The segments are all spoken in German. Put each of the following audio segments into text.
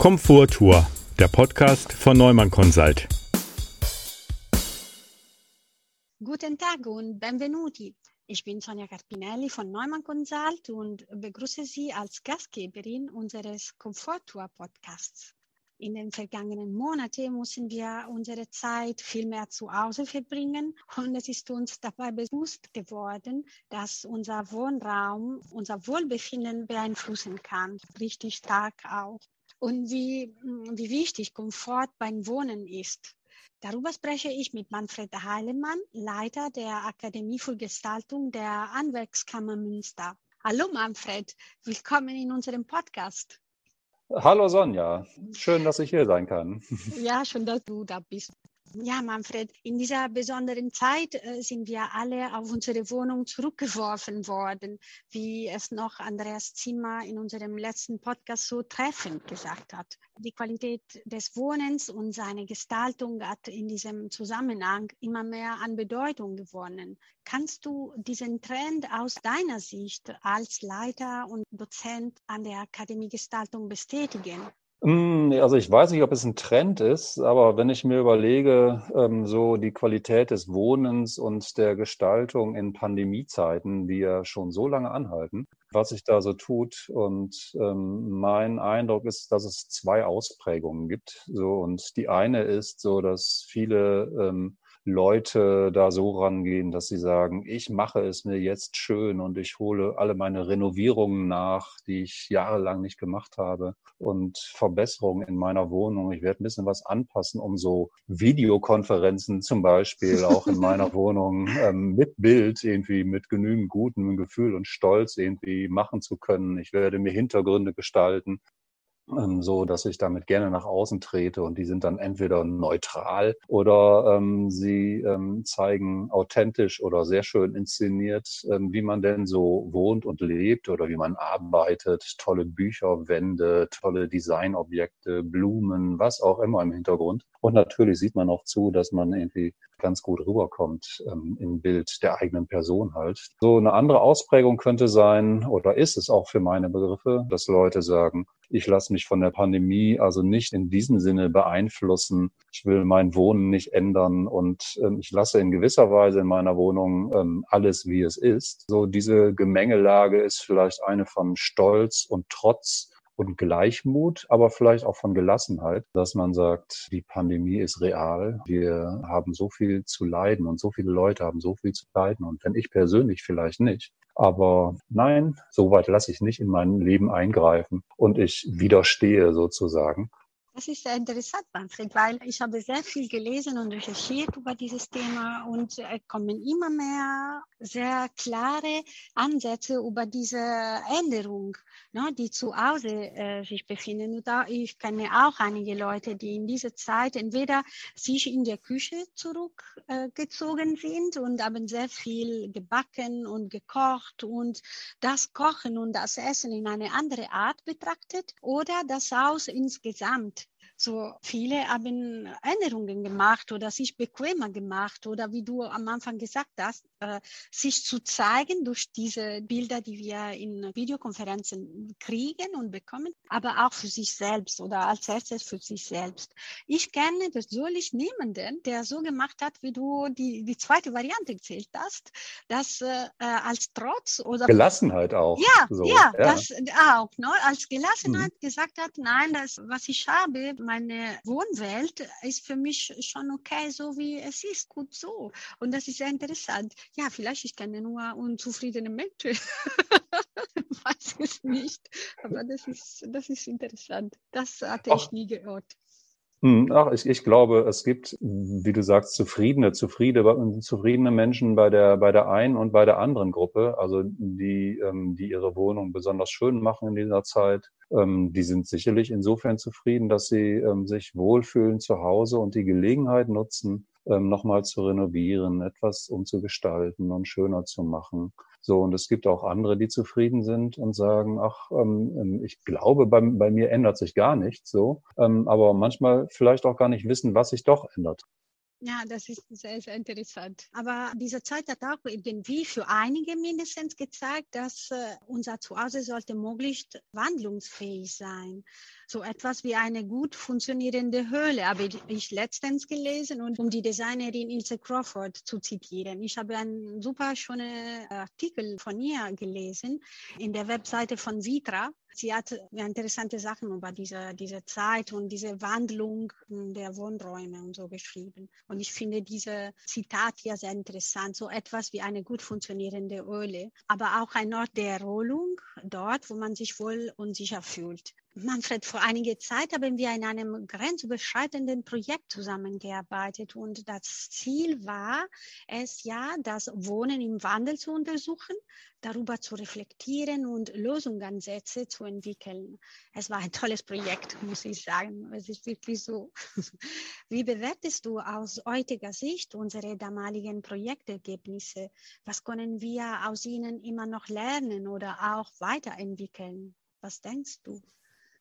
Komforttour, der Podcast von Neumann Consult. Guten Tag und benvenuti. Ich bin Sonja Carpinelli von Neumann Consult und begrüße Sie als Gastgeberin unseres Komforttour Podcasts. In den vergangenen Monaten mussten wir unsere Zeit viel mehr zu Hause verbringen und es ist uns dabei bewusst geworden, dass unser Wohnraum unser Wohlbefinden beeinflussen kann, richtig stark auch und wie, hm, wie wichtig Komfort beim Wohnen ist. Darüber spreche ich mit Manfred Heilemann, Leiter der Akademie für Gestaltung der Anwerkskammer Münster. Hallo Manfred, willkommen in unserem Podcast. Hallo Sonja, schön, dass ich hier sein kann. Ja, schön, dass du da bist. Ja, Manfred, in dieser besonderen Zeit äh, sind wir alle auf unsere Wohnung zurückgeworfen worden, wie es noch Andreas Zimmer in unserem letzten Podcast so treffend gesagt hat. Die Qualität des Wohnens und seine Gestaltung hat in diesem Zusammenhang immer mehr an Bedeutung gewonnen. Kannst du diesen Trend aus deiner Sicht als Leiter und Dozent an der Akademie Gestaltung bestätigen? Hm, also ich weiß nicht, ob es ein Trend ist, aber wenn ich mir überlege, ähm, so die Qualität des Wohnens und der Gestaltung in Pandemiezeiten, die ja schon so lange anhalten, was sich da so tut. Und ähm, mein Eindruck ist, dass es zwei Ausprägungen gibt. So und die eine ist so, dass viele ähm, Leute da so rangehen, dass sie sagen, ich mache es mir jetzt schön und ich hole alle meine Renovierungen nach, die ich jahrelang nicht gemacht habe und Verbesserungen in meiner Wohnung. Ich werde ein bisschen was anpassen, um so Videokonferenzen zum Beispiel auch in meiner Wohnung ähm, mit Bild irgendwie mit genügend gutem Gefühl und Stolz irgendwie machen zu können. Ich werde mir Hintergründe gestalten ähm, so dass ich damit gerne nach außen trete und die sind dann entweder neutral oder ähm, sie ähm, zeigen authentisch oder sehr schön inszeniert, ähm, wie man denn so wohnt und lebt oder wie man arbeitet, tolle Bücherwände, tolle Designobjekte, Blumen, was auch immer im Hintergrund. Und natürlich sieht man auch zu, dass man irgendwie ganz gut rüberkommt ähm, im Bild der eigenen Person halt. So eine andere Ausprägung könnte sein oder ist es auch für meine Begriffe, dass Leute sagen, ich lasse mich von der Pandemie also nicht in diesem Sinne beeinflussen. Ich will mein Wohnen nicht ändern und ähm, ich lasse in gewisser Weise in meiner Wohnung ähm, alles, wie es ist. So diese Gemengelage ist vielleicht eine von Stolz und Trotz und Gleichmut, aber vielleicht auch von Gelassenheit, dass man sagt, die Pandemie ist real. Wir haben so viel zu leiden und so viele Leute haben so viel zu leiden und wenn ich persönlich vielleicht nicht. Aber nein, so weit lasse ich nicht in mein Leben eingreifen und ich widerstehe sozusagen. Das ist sehr interessant, Manfred, weil ich habe sehr viel gelesen und recherchiert über dieses Thema und es äh, kommen immer mehr sehr klare Ansätze über diese Änderung, ne, die zu Hause äh, sich befinden. Und da, ich kenne auch einige Leute, die in dieser Zeit entweder sich in der Küche zurückgezogen äh, sind und haben sehr viel gebacken und gekocht und das Kochen und das Essen in eine andere Art betrachtet oder das Haus insgesamt so viele haben Änderungen gemacht oder sich bequemer gemacht oder wie du am Anfang gesagt hast, äh, sich zu zeigen durch diese Bilder, die wir in Videokonferenzen kriegen und bekommen, aber auch für sich selbst oder als erstes für sich selbst. Ich kenne persönlich niemanden, der so gemacht hat, wie du die, die zweite Variante gezählt hast, dass äh, als Trotz oder Gelassenheit auch. Ja, so. ja, ja, das auch, ne? als Gelassenheit mhm. gesagt hat, nein, das, was ich habe, meine Wohnwelt ist für mich schon okay, so wie es ist, gut so. Und das ist sehr interessant. Ja, vielleicht ich kenne nur unzufriedene Menschen. Weiß es nicht. Aber das ist, das ist interessant. Das hatte ich nie gehört. Hm, ach, ich, ich glaube, es gibt, wie du sagst, zufriedene, zufriedene, zufriedene Menschen bei der, bei der einen und bei der anderen Gruppe, also die, ähm, die ihre Wohnung besonders schön machen in dieser Zeit. Ähm, die sind sicherlich insofern zufrieden, dass sie ähm, sich wohlfühlen zu Hause und die Gelegenheit nutzen, ähm, nochmal zu renovieren, etwas umzugestalten und schöner zu machen. So, und es gibt auch andere, die zufrieden sind und sagen, ach, ähm, ähm, ich glaube, bei, bei mir ändert sich gar nichts so, ähm, aber manchmal vielleicht auch gar nicht wissen, was sich doch ändert. Ja, das ist sehr, sehr interessant. Aber diese Zeit hat auch irgendwie für einige mindestens gezeigt, dass äh, unser Zuhause sollte möglichst wandlungsfähig sein. So etwas wie eine gut funktionierende Höhle habe ich letztens gelesen und um die Designerin Ilse Crawford zu zitieren. Ich habe einen super schönen Artikel von ihr gelesen in der Webseite von Vitra sie hat interessante Sachen über diese, diese Zeit und diese Wandlung der Wohnräume und so geschrieben. Und ich finde diese Zitat hier sehr interessant. So etwas wie eine gut funktionierende Öle, aber auch ein Ort der Erholung, dort, wo man sich wohl und sicher fühlt. Manfred, vor einiger Zeit haben wir in einem grenzüberschreitenden Projekt zusammengearbeitet und das Ziel war es ja, das Wohnen im Wandel zu untersuchen, darüber zu reflektieren und Lösungsansätze zu entwickeln. Es war ein tolles Projekt, muss ich sagen. Es ist wirklich so. Wie bewertest du aus heutiger Sicht unsere damaligen Projektergebnisse? Was können wir aus ihnen immer noch lernen oder auch weiterentwickeln? Was denkst du?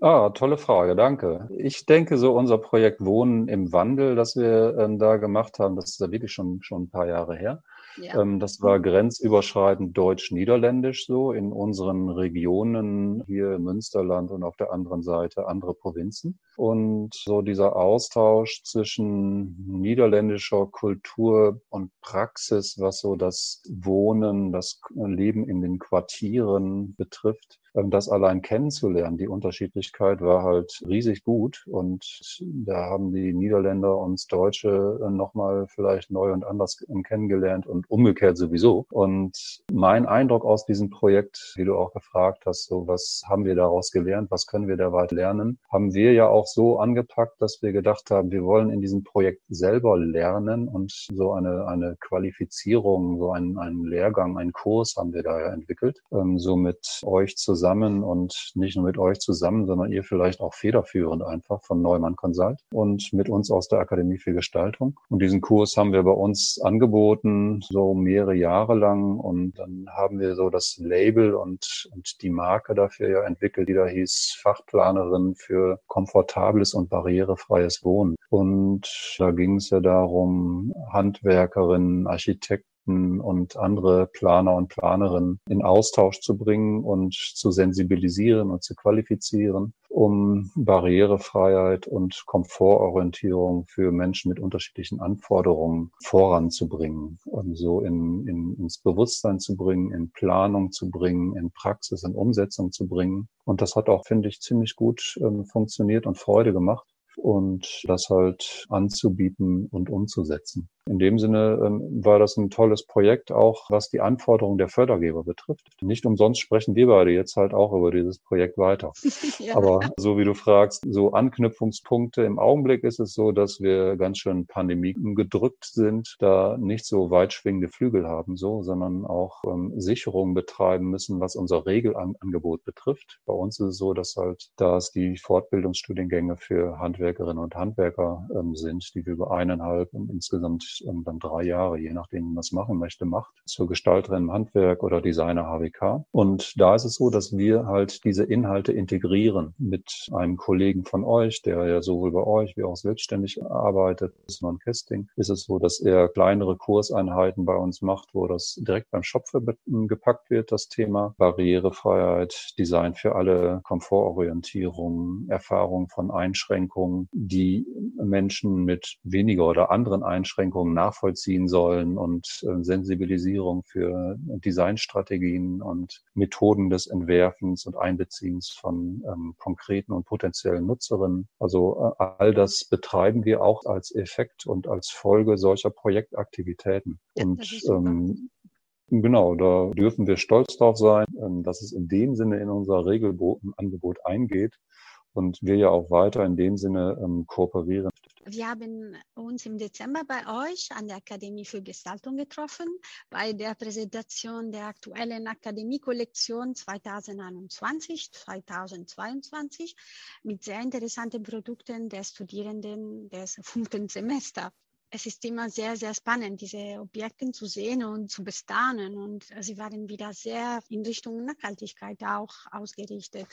Ah, tolle Frage, danke. Ich denke, so unser Projekt Wohnen im Wandel, das wir ähm, da gemacht haben, das ist ja wirklich schon, schon ein paar Jahre her. Ja. Ähm, das war grenzüberschreitend deutsch-niederländisch so in unseren Regionen hier im Münsterland und auf der anderen Seite andere Provinzen. Und so dieser Austausch zwischen niederländischer Kultur und Praxis, was so das Wohnen, das Leben in den Quartieren betrifft, ähm, das allein kennenzulernen, die Unterschiedlichkeit war halt riesig gut. Und da haben die Niederländer uns Deutsche äh, nochmal vielleicht neu und anders kennengelernt und umgekehrt sowieso. Und mein Eindruck aus diesem Projekt, wie du auch gefragt hast, so was haben wir daraus gelernt, was können wir da weit lernen, haben wir ja auch so angepackt, dass wir gedacht haben, wir wollen in diesem Projekt selber lernen und so eine, eine Qualifizierung, so einen, einen Lehrgang, einen Kurs haben wir da ja entwickelt, ähm, so mit euch zusammen und nicht nur mit euch zusammen, sondern ihr vielleicht auch federführend einfach von Neumann Consult und mit uns aus der Akademie für Gestaltung. Und diesen Kurs haben wir bei uns angeboten, so mehrere Jahre lang. Und dann haben wir so das Label und, und die Marke dafür ja entwickelt, die da hieß Fachplanerin für komfortables und barrierefreies Wohnen. Und da ging es ja darum, Handwerkerinnen, Architekten, Architekten und andere Planer und Planerinnen in Austausch zu bringen und zu sensibilisieren und zu qualifizieren, um Barrierefreiheit und Komfortorientierung für Menschen mit unterschiedlichen Anforderungen voranzubringen und so in, in, ins Bewusstsein zu bringen, in Planung zu bringen, in Praxis, in Umsetzung zu bringen. Und das hat auch, finde ich, ziemlich gut ähm, funktioniert und Freude gemacht und das halt anzubieten und umzusetzen. In dem Sinne ähm, war das ein tolles Projekt, auch was die Anforderungen der Fördergeber betrifft. Nicht umsonst sprechen wir beide jetzt halt auch über dieses Projekt weiter. ja. Aber so wie du fragst, so Anknüpfungspunkte im Augenblick ist es so, dass wir ganz schön Pandemien gedrückt sind, da nicht so weit schwingende Flügel haben, so, sondern auch ähm, Sicherungen betreiben müssen, was unser Regelangebot betrifft. Bei uns ist es so, dass halt, da es die Fortbildungsstudiengänge für Handwerkerinnen und Handwerker ähm, sind, die wir über eineinhalb und insgesamt dann drei Jahre, je nachdem, es machen möchte, macht, zur Gestalterin im Handwerk oder Designer HWK. Und da ist es so, dass wir halt diese Inhalte integrieren mit einem Kollegen von euch, der ja sowohl bei euch wie auch selbstständig arbeitet, non Casting, ist es so, dass er kleinere Kurseinheiten bei uns macht, wo das direkt beim Shop gepackt wird, das Thema? Barrierefreiheit, Design für alle, Komfortorientierung, Erfahrung von Einschränkungen, die Menschen mit weniger oder anderen Einschränkungen Veränderungen nachvollziehen sollen und äh, Sensibilisierung für Designstrategien und Methoden des Entwerfens und Einbeziehens von ähm, konkreten und potenziellen Nutzerinnen. Also äh, all das betreiben wir auch als Effekt und als Folge solcher Projektaktivitäten. Und ähm, Genau, da dürfen wir stolz drauf sein, ähm, dass es in dem Sinne in unser Regelbotenangebot eingeht und wir ja auch weiter in dem Sinne ähm, kooperieren. Wir haben uns im Dezember bei euch an der Akademie für Gestaltung getroffen, bei der Präsentation der aktuellen Akademie-Kollektion 2021-2022 mit sehr interessanten Produkten der Studierenden des fünften Semesters. Es ist immer sehr, sehr spannend, diese Objekte zu sehen und zu bestaunen. Und sie waren wieder sehr in Richtung Nachhaltigkeit auch ausgerichtet.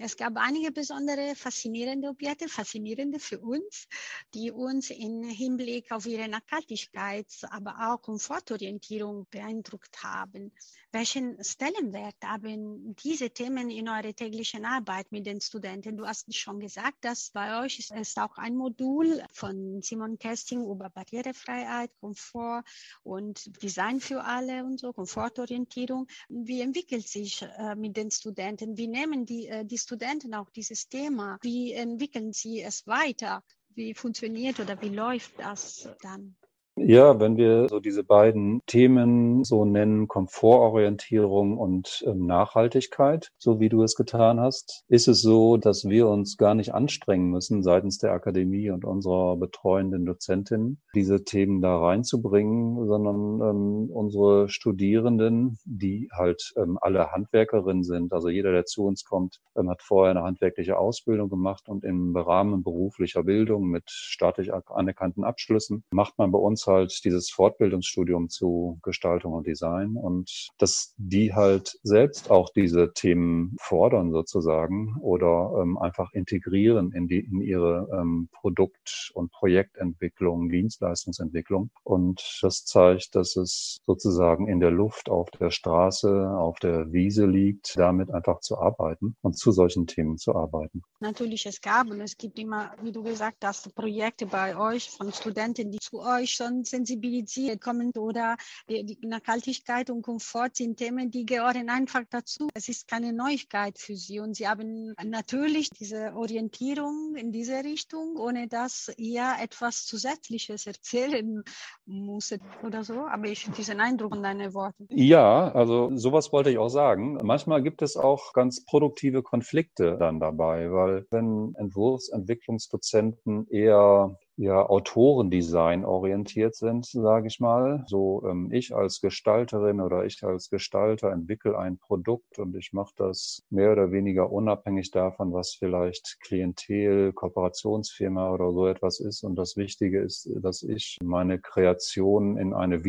Es gab einige besondere faszinierende Objekte, faszinierende für uns, die uns im Hinblick auf ihre Nachhaltigkeit, aber auch Komfortorientierung beeindruckt haben. Welchen Stellenwert haben diese Themen in eurer täglichen Arbeit mit den Studenten? Du hast schon gesagt, dass bei euch ist es auch ein Modul von Simon Kesting über Barrierefreiheit, Komfort und Design für alle und so, Komfortorientierung. Wie entwickelt sich äh, mit den Studenten? Wie nehmen die, äh, die Studenten auch dieses Thema? Wie entwickeln sie es weiter? Wie funktioniert oder wie läuft das dann? Ja, wenn wir so diese beiden Themen so nennen, Komfortorientierung und ähm, Nachhaltigkeit, so wie du es getan hast, ist es so, dass wir uns gar nicht anstrengen müssen seitens der Akademie und unserer betreuenden Dozentin, diese Themen da reinzubringen, sondern ähm, unsere Studierenden, die halt ähm, alle Handwerkerinnen sind, also jeder, der zu uns kommt, ähm, hat vorher eine handwerkliche Ausbildung gemacht und im Rahmen beruflicher Bildung mit staatlich anerkannten Abschlüssen macht man bei uns halt dieses Fortbildungsstudium zu Gestaltung und Design und dass die halt selbst auch diese Themen fordern sozusagen oder ähm, einfach integrieren in die in ihre ähm, Produkt- und Projektentwicklung, Dienstleistungsentwicklung und das zeigt, dass es sozusagen in der Luft, auf der Straße, auf der Wiese liegt, damit einfach zu arbeiten und zu solchen Themen zu arbeiten. Natürlich, es gab und es gibt immer, wie du gesagt hast, Projekte bei euch von Studenten, die zu euch schon schon sensibilisiert kommen oder die, die Nachhaltigkeit und Komfort sind Themen, die gehören einfach dazu. Es ist keine Neuigkeit für sie und sie haben natürlich diese Orientierung in diese Richtung, ohne dass ihr etwas Zusätzliches erzählen musstet oder so. Aber ich diesen Eindruck von deinen Worten. Ja, also sowas wollte ich auch sagen. Manchmal gibt es auch ganz produktive Konflikte dann dabei, weil wenn Entwurfsentwicklungsdozenten eher ja, Autorendesign orientiert sind, sage ich mal. So ähm, ich als Gestalterin oder ich als Gestalter entwickle ein Produkt und ich mache das mehr oder weniger unabhängig davon, was vielleicht Klientel, Kooperationsfirma oder so etwas ist. Und das Wichtige ist, dass ich meine Kreation in eine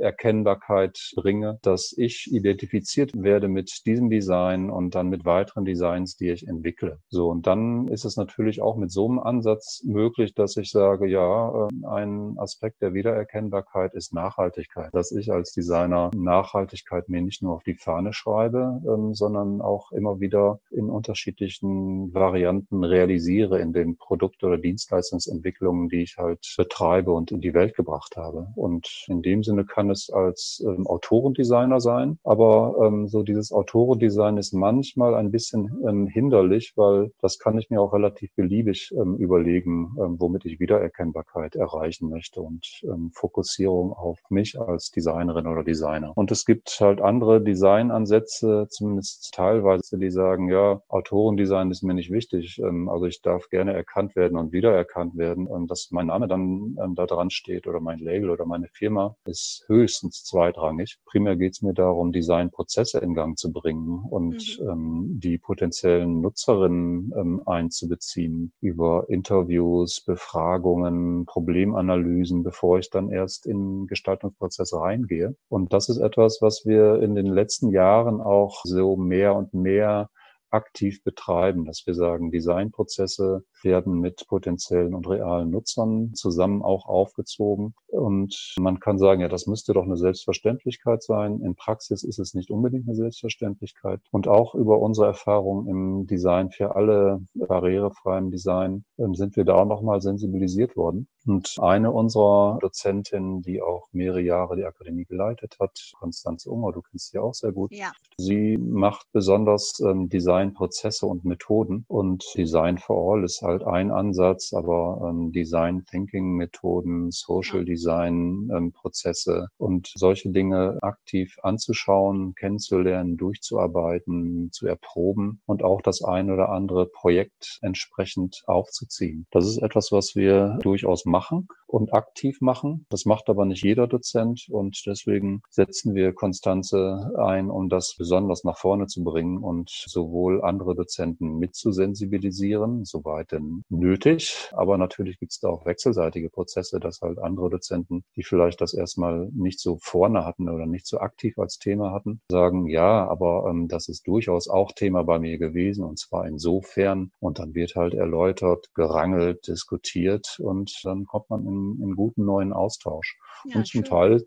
Wiedererkennbarkeit bringe, dass ich identifiziert werde mit diesem Design und dann mit weiteren Designs, die ich entwickle. So, und dann ist es natürlich auch mit so einem Ansatz möglich, dass ich sage, ja, ähm, ein Aspekt der Wiedererkennbarkeit ist Nachhaltigkeit. Dass ich als Designer Nachhaltigkeit mir nicht nur auf die Fahne schreibe, ähm, sondern auch immer wieder in unterschiedlichen Varianten realisiere in den Produkt- oder Dienstleistungsentwicklungen, die ich halt betreibe und in die Welt gebracht habe. Und in dem Sinne kann es als ähm, Autorendesigner sein, aber ähm, so dieses Autorendesign ist manchmal ein bisschen ähm, hinderlich, weil das kann ich mir auch relativ beliebig ähm, überlegen, womit ich Wiedererkennbarkeit erreichen möchte und ähm, Fokussierung auf mich als Designerin oder Designer. Und es gibt halt andere Designansätze, zumindest teilweise, die sagen, ja, Autorendesign ist mir nicht wichtig. Ähm, also ich darf gerne erkannt werden und wiedererkannt werden. Und dass mein Name dann ähm, da dran steht oder mein Label oder meine Firma ist höchstens zweitrangig. Primär geht es mir darum, Designprozesse in Gang zu bringen und mhm. ähm, die potenziellen Nutzerinnen ähm, einzubeziehen über Interviews, Befragungen, Befragungen, Problemanalysen, bevor ich dann erst in Gestaltungsprozesse reingehe. Und das ist etwas, was wir in den letzten Jahren auch so mehr und mehr aktiv betreiben, dass wir sagen, Designprozesse werden mit potenziellen und realen Nutzern zusammen auch aufgezogen. Und man kann sagen, ja, das müsste doch eine Selbstverständlichkeit sein. In Praxis ist es nicht unbedingt eine Selbstverständlichkeit. Und auch über unsere Erfahrung im Design für alle barrierefreien Design ähm, sind wir da auch nochmal sensibilisiert worden. Und eine unserer Dozentinnen, die auch mehrere Jahre die Akademie geleitet hat, Konstanze Unger, du kennst sie auch sehr gut. Ja. Sie macht besonders ähm, Designprozesse und Methoden und Design for All ist halt ein Ansatz, aber ähm, Design Thinking Methoden, Social Design ähm, Prozesse und solche Dinge aktiv anzuschauen, kennenzulernen, durchzuarbeiten, zu erproben und auch das ein oder andere Projekt entsprechend aufzuziehen. Das ist etwas, was wir durchaus machen und aktiv machen. Das macht aber nicht jeder Dozent und deswegen setzen wir Konstanze ein, um das besonders nach vorne zu bringen und sowohl andere Dozenten mitzusensibilisieren, soweit denn nötig. Aber natürlich gibt es da auch wechselseitige Prozesse, dass halt andere Dozenten, die vielleicht das erstmal nicht so vorne hatten oder nicht so aktiv als Thema hatten, sagen, ja, aber ähm, das ist durchaus auch Thema bei mir gewesen und zwar insofern. Und dann wird halt erläutert, gerangelt, diskutiert und dann kommt man in, in guten neuen Austausch. Ja, und zum schön. Teil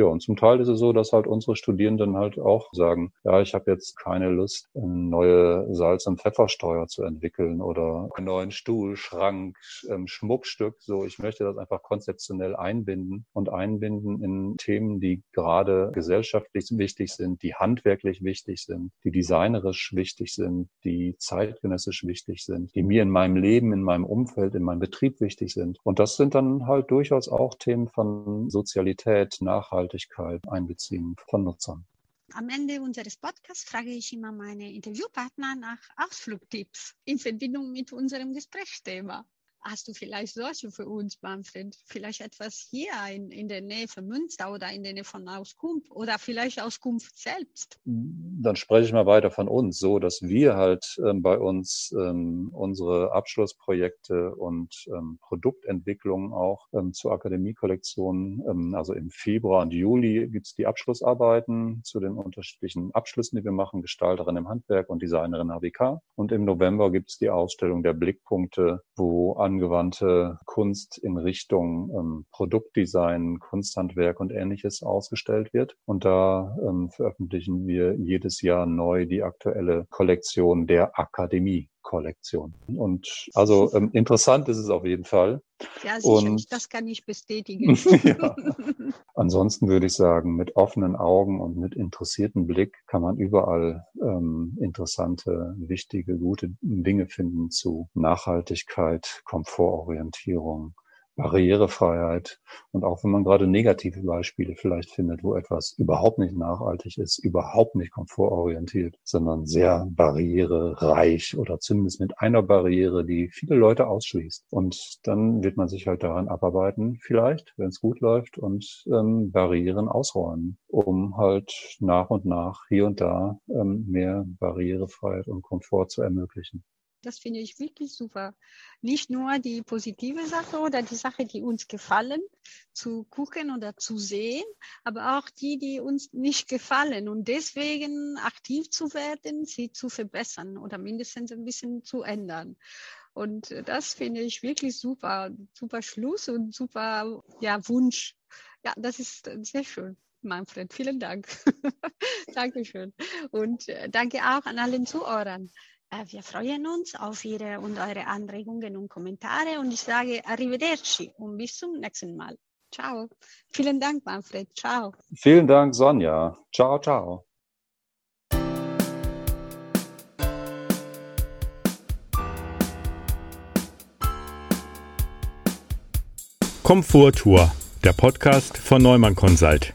ja, und zum Teil ist es so, dass halt unsere Studierenden halt auch sagen, ja, ich habe jetzt keine Lust, eine neue Salz- und Pfeffersteuer zu entwickeln oder einen neuen Stuhl, Schrank, ähm, Schmuckstück. So, ich möchte das einfach konzeptionell einbinden und einbinden in Themen, die gerade gesellschaftlich wichtig sind, die handwerklich wichtig sind, die designerisch wichtig sind, die zeitgenössisch wichtig sind, die mir in meinem Leben, in meinem Umfeld, in meinem Betrieb wichtig sind. Und das sind dann halt durchaus auch Themen von Sozialität, Nachhaltigkeit, Nachhaltigkeit einbeziehen von Nutzern. Am Ende unseres Podcasts frage ich immer meine Interviewpartner nach Ausflugtipps in Verbindung mit unserem Gesprächsthema. Hast du vielleicht solche für uns, Manfred? Vielleicht etwas hier in, in der Nähe von Münster oder in der Nähe von Auskunft oder vielleicht Auskunft selbst? Dann spreche ich mal weiter von uns, so dass wir halt ähm, bei uns ähm, unsere Abschlussprojekte und ähm, Produktentwicklung auch ähm, zur Akademiekollektion, ähm, also im Februar und Juli gibt es die Abschlussarbeiten zu den unterschiedlichen Abschlüssen, die wir machen, Gestalterin im Handwerk und Designerin HWK. Und im November gibt es die Ausstellung der Blickpunkte, wo angewandte Kunst in Richtung ähm, Produktdesign, Kunsthandwerk und ähnliches ausgestellt wird. Und da ähm, veröffentlichen wir jedes Jahr neu die aktuelle Kollektion der Akademie. Kollektion. Und also ähm, interessant ist es auf jeden Fall. Ja, sicherlich, und, das kann ich bestätigen. ja. Ansonsten würde ich sagen, mit offenen Augen und mit interessiertem Blick kann man überall ähm, interessante, wichtige, gute Dinge finden zu Nachhaltigkeit, Komfortorientierung, Barrierefreiheit. Und auch wenn man gerade negative Beispiele vielleicht findet, wo etwas überhaupt nicht nachhaltig ist, überhaupt nicht komfortorientiert, sondern sehr barrierereich oder zumindest mit einer Barriere, die viele Leute ausschließt. Und dann wird man sich halt daran abarbeiten, vielleicht, wenn es gut läuft, und ähm, Barrieren ausräumen, um halt nach und nach hier und da ähm, mehr Barrierefreiheit und Komfort zu ermöglichen. Das finde ich wirklich super. Nicht nur die positive Sache oder die Sache, die uns gefallen, zu gucken oder zu sehen, aber auch die, die uns nicht gefallen und deswegen aktiv zu werden, sie zu verbessern oder mindestens ein bisschen zu ändern. Und das finde ich wirklich super, super Schluss und super ja, Wunsch. Ja, das ist sehr schön. Manfred, vielen Dank. Dankeschön. Und äh, danke auch an allen Zuhörern. Äh, wir freuen uns auf Ihre und eure Anregungen und Kommentare und ich sage Arrivederci und bis zum nächsten Mal. Ciao. Vielen Dank, Manfred. Ciao. Vielen Dank, Sonja. Ciao, ciao. Komforttour, der Podcast von Neumann Consult.